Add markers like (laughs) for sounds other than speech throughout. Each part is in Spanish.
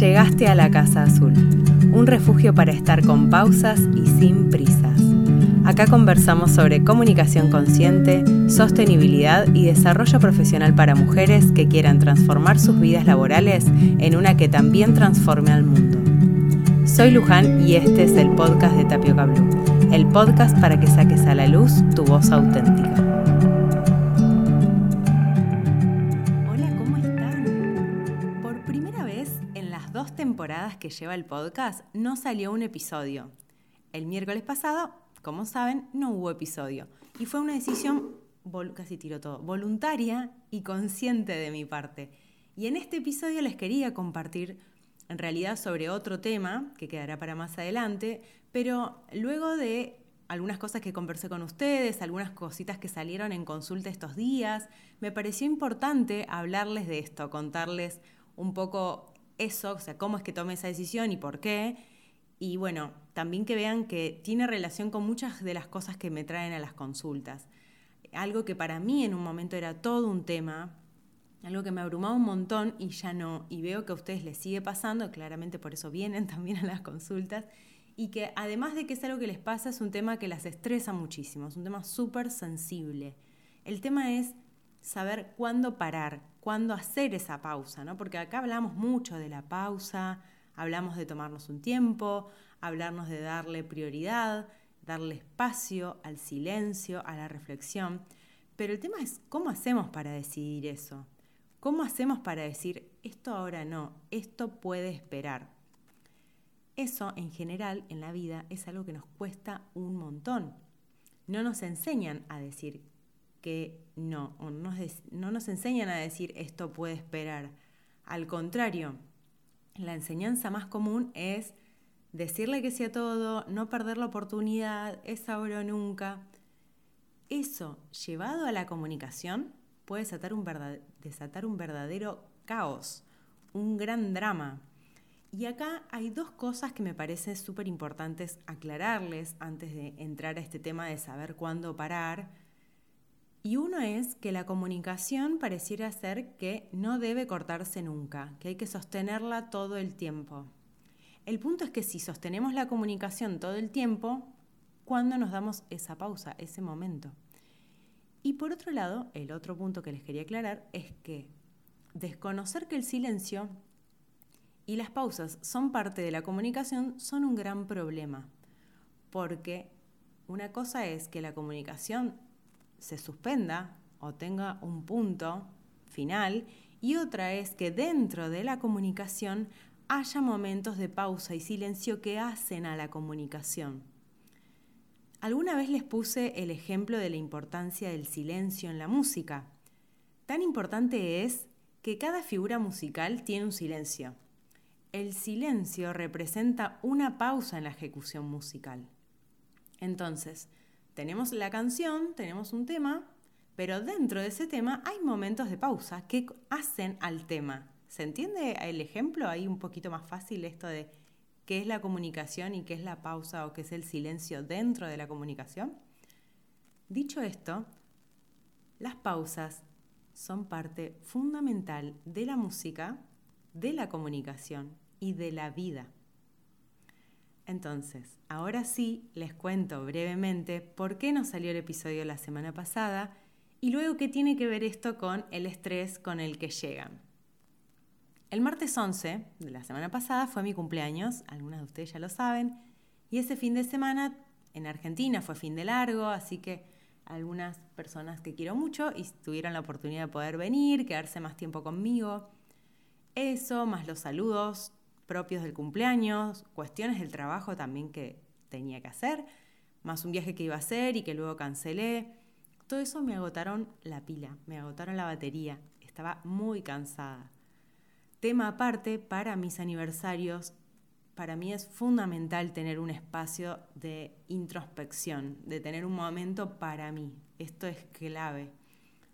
Llegaste a la Casa Azul, un refugio para estar con pausas y sin prisas. Acá conversamos sobre comunicación consciente, sostenibilidad y desarrollo profesional para mujeres que quieran transformar sus vidas laborales en una que también transforme al mundo. Soy Luján y este es el podcast de Tapioca Blue, el podcast para que saques a la luz tu voz auténtica. Que lleva el podcast no salió un episodio. El miércoles pasado, como saben, no hubo episodio y fue una decisión, casi tiro todo, voluntaria y consciente de mi parte. Y en este episodio les quería compartir en realidad sobre otro tema que quedará para más adelante, pero luego de algunas cosas que conversé con ustedes, algunas cositas que salieron en consulta estos días, me pareció importante hablarles de esto, contarles un poco eso, o sea, cómo es que tomé esa decisión y por qué. Y bueno, también que vean que tiene relación con muchas de las cosas que me traen a las consultas. Algo que para mí en un momento era todo un tema, algo que me abrumaba un montón y ya no, y veo que a ustedes les sigue pasando, claramente por eso vienen (laughs) también a las consultas, y que además de que es algo que les pasa, es un tema que las estresa muchísimo, es un tema súper sensible. El tema es saber cuándo parar, cuándo hacer esa pausa, ¿no? Porque acá hablamos mucho de la pausa, hablamos de tomarnos un tiempo, hablarnos de darle prioridad, darle espacio al silencio, a la reflexión, pero el tema es cómo hacemos para decidir eso. ¿Cómo hacemos para decir, esto ahora no, esto puede esperar? Eso en general en la vida es algo que nos cuesta un montón. No nos enseñan a decir que no, o no, no nos enseñan a decir esto puede esperar. Al contrario, la enseñanza más común es decirle que sí a todo, no perder la oportunidad, es ahora o nunca. Eso llevado a la comunicación puede desatar un, desatar un verdadero caos, un gran drama. Y acá hay dos cosas que me parece súper importantes aclararles antes de entrar a este tema de saber cuándo parar. Y uno es que la comunicación pareciera ser que no debe cortarse nunca, que hay que sostenerla todo el tiempo. El punto es que si sostenemos la comunicación todo el tiempo, ¿cuándo nos damos esa pausa, ese momento? Y por otro lado, el otro punto que les quería aclarar es que desconocer que el silencio y las pausas son parte de la comunicación son un gran problema, porque una cosa es que la comunicación se suspenda o tenga un punto final y otra es que dentro de la comunicación haya momentos de pausa y silencio que hacen a la comunicación. Alguna vez les puse el ejemplo de la importancia del silencio en la música. Tan importante es que cada figura musical tiene un silencio. El silencio representa una pausa en la ejecución musical. Entonces, tenemos la canción, tenemos un tema, pero dentro de ese tema hay momentos de pausa que hacen al tema. ¿Se entiende el ejemplo? Ahí un poquito más fácil esto de qué es la comunicación y qué es la pausa o qué es el silencio dentro de la comunicación? Dicho esto, las pausas son parte fundamental de la música, de la comunicación y de la vida. Entonces, ahora sí les cuento brevemente por qué no salió el episodio la semana pasada y luego qué tiene que ver esto con el estrés con el que llegan. El martes 11 de la semana pasada fue mi cumpleaños, algunas de ustedes ya lo saben, y ese fin de semana en Argentina fue fin de largo, así que algunas personas que quiero mucho y tuvieron la oportunidad de poder venir, quedarse más tiempo conmigo. Eso, más los saludos propios del cumpleaños, cuestiones del trabajo también que tenía que hacer, más un viaje que iba a hacer y que luego cancelé. Todo eso me agotaron la pila, me agotaron la batería, estaba muy cansada tema aparte, para mis aniversarios, para mí es fundamental tener un espacio de introspección, de tener un momento para mí. Esto es clave.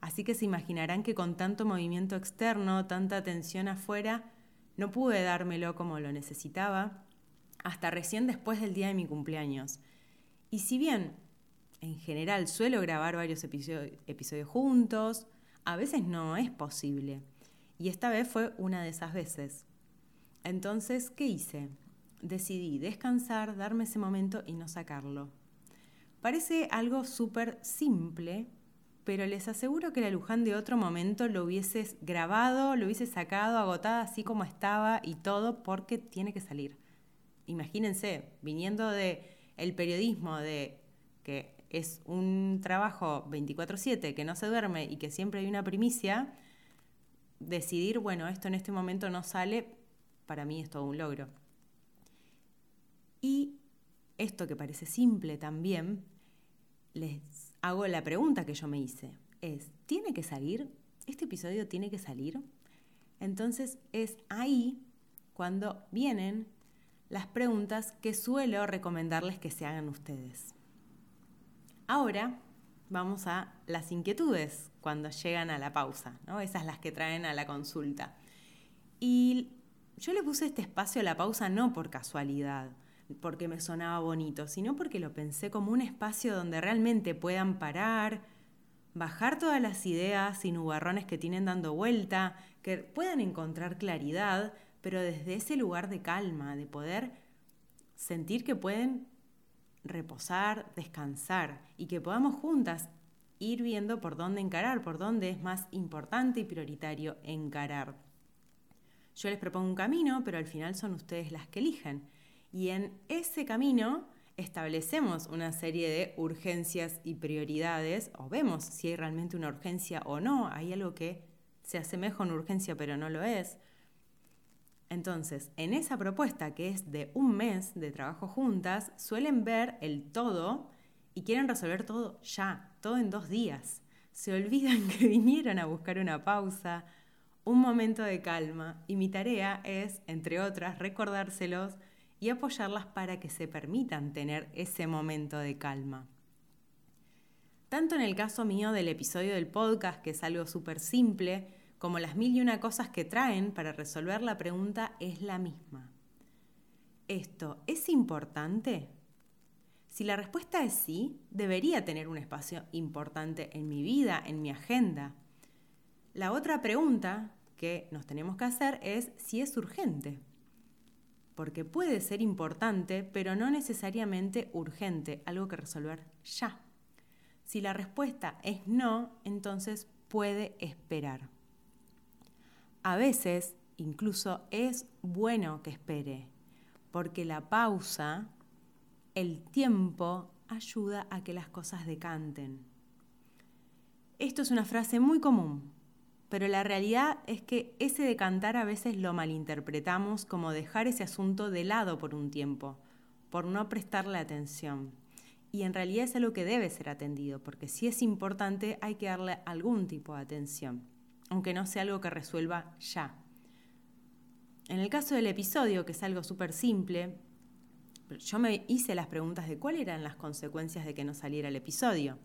Así que se imaginarán que con tanto movimiento externo, tanta atención afuera, no pude dármelo como lo necesitaba hasta recién después del día de mi cumpleaños. Y si bien en general suelo grabar varios episodios, juntos, a veces no es posible. Y esta vez fue una de esas veces. Entonces, ¿qué hice? Decidí descansar, darme ese momento y no sacarlo. Parece algo súper simple, pero les aseguro que la Luján de otro momento lo hubieses grabado, lo hubiese sacado agotada así como estaba y todo porque tiene que salir. Imagínense, viniendo de el periodismo de que es un trabajo 24/7 que no se duerme y que siempre hay una primicia, decidir, bueno, esto en este momento no sale, para mí es todo un logro. Y esto que parece simple también, les hago la pregunta que yo me hice. Es, ¿tiene que salir? ¿Este episodio tiene que salir? Entonces es ahí cuando vienen las preguntas que suelo recomendarles que se hagan ustedes. Ahora vamos a las inquietudes cuando llegan a la pausa, ¿no? esas las que traen a la consulta. Y yo le puse este espacio a la pausa no por casualidad, porque me sonaba bonito, sino porque lo pensé como un espacio donde realmente puedan parar, bajar todas las ideas y nubarrones que tienen dando vuelta, que puedan encontrar claridad, pero desde ese lugar de calma, de poder sentir que pueden reposar, descansar y que podamos juntas ir viendo por dónde encarar, por dónde es más importante y prioritario encarar. Yo les propongo un camino, pero al final son ustedes las que eligen. Y en ese camino establecemos una serie de urgencias y prioridades, o vemos si hay realmente una urgencia o no, hay algo que se asemeja a una urgencia pero no lo es. Entonces, en esa propuesta que es de un mes de trabajo juntas, suelen ver el todo y quieren resolver todo ya, todo en dos días. Se olvidan (laughs) que vinieron a buscar una pausa, un momento de calma y mi tarea es, entre otras, recordárselos y apoyarlas para que se permitan tener ese momento de calma. Tanto en el caso mío del episodio del podcast, que es algo súper simple, como las mil y una cosas que traen para resolver la pregunta es la misma. ¿Esto es importante? Si la respuesta es sí, debería tener un espacio importante en mi vida, en mi agenda. La otra pregunta que nos tenemos que hacer es si es urgente porque puede ser importante, pero no necesariamente urgente, algo que resolver ya. Si la respuesta es no, entonces puede esperar. A veces incluso es bueno que espere, porque la pausa, el tiempo, ayuda a que las cosas decanten. Esto es una frase muy común, pero la realidad es que ese decantar a veces lo malinterpretamos como dejar ese asunto de lado por un tiempo, por no prestarle atención. Y en realidad es algo que debe ser atendido, porque si es importante hay que darle algún tipo de atención, aunque no sea algo que resuelva ya. En el caso del episodio, que es algo súper simple, yo me hice las preguntas de cuáles eran las consecuencias de que no saliera el episodio.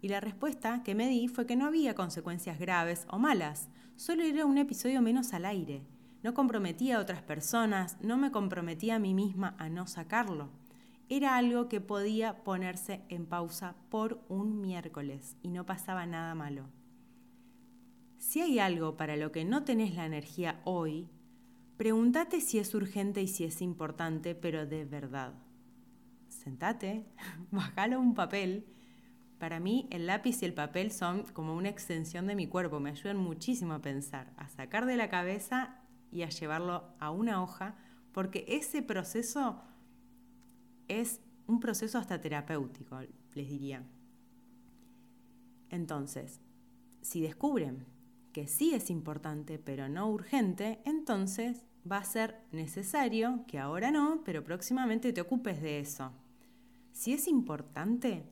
Y la respuesta que me di fue que no había consecuencias graves o malas, solo era un episodio menos al aire. No comprometía a otras personas, no me comprometía a mí misma a no sacarlo. Era algo que podía ponerse en pausa por un miércoles y no pasaba nada malo. Si hay algo para lo que no tenés la energía hoy, pregúntate si es urgente y si es importante, pero de verdad. Sentate, (laughs) bajalo un papel para mí el lápiz y el papel son como una extensión de mi cuerpo, me ayudan muchísimo a pensar, a sacar de la cabeza y a llevarlo a una hoja, porque ese proceso es un proceso hasta terapéutico, les diría. Entonces, si descubren que sí es importante, pero no urgente, entonces va a ser necesario que ahora no, pero próximamente te ocupes de eso. Si es importante,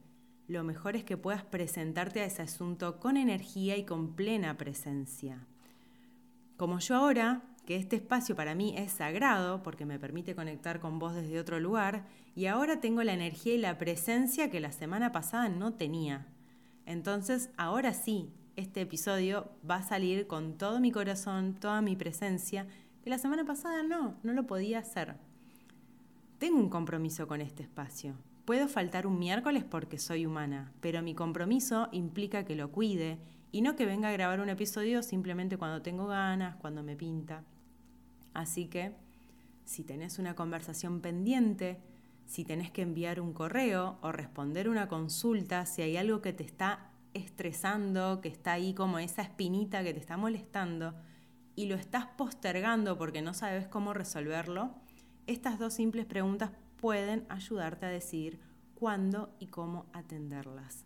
lo mejor es que puedas presentarte a ese asunto con energía y con plena presencia. Como yo ahora, que este espacio para mí es sagrado porque me permite conectar con vos desde otro lugar, y ahora tengo la energía y la presencia que la semana pasada no tenía. Entonces, ahora sí, este episodio va a salir con todo mi corazón, toda mi presencia, que la semana pasada no, no lo podía hacer. Tengo un compromiso con este espacio. Puedo faltar un miércoles porque soy humana, pero mi compromiso implica que lo cuide y no que venga a grabar un episodio simplemente cuando tengo ganas, cuando me pinta. Así que si tenés una conversación pendiente, si tenés que enviar un correo o responder una consulta, si hay algo que te está estresando, que está ahí como esa espinita que te está molestando y lo estás postergando porque no sabes cómo resolverlo, estas dos simples preguntas pueden ayudarte a decidir cuándo y cómo atenderlas.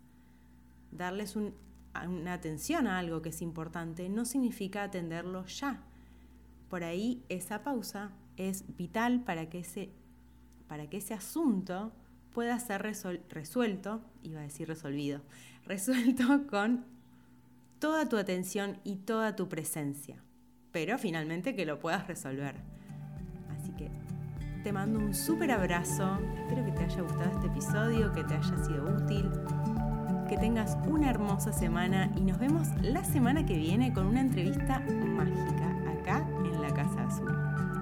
Darles una atención a algo que es importante no significa atenderlo ya. Por ahí esa pausa es vital para que ese, para que ese asunto pueda ser resuelto, iba a decir resolvido, (laughs) resuelto con toda tu atención y toda tu presencia, pero finalmente que lo puedas resolver. Te mando un súper abrazo, espero que te haya gustado este episodio, que te haya sido útil, que tengas una hermosa semana y nos vemos la semana que viene con una entrevista mágica acá en la Casa Azul.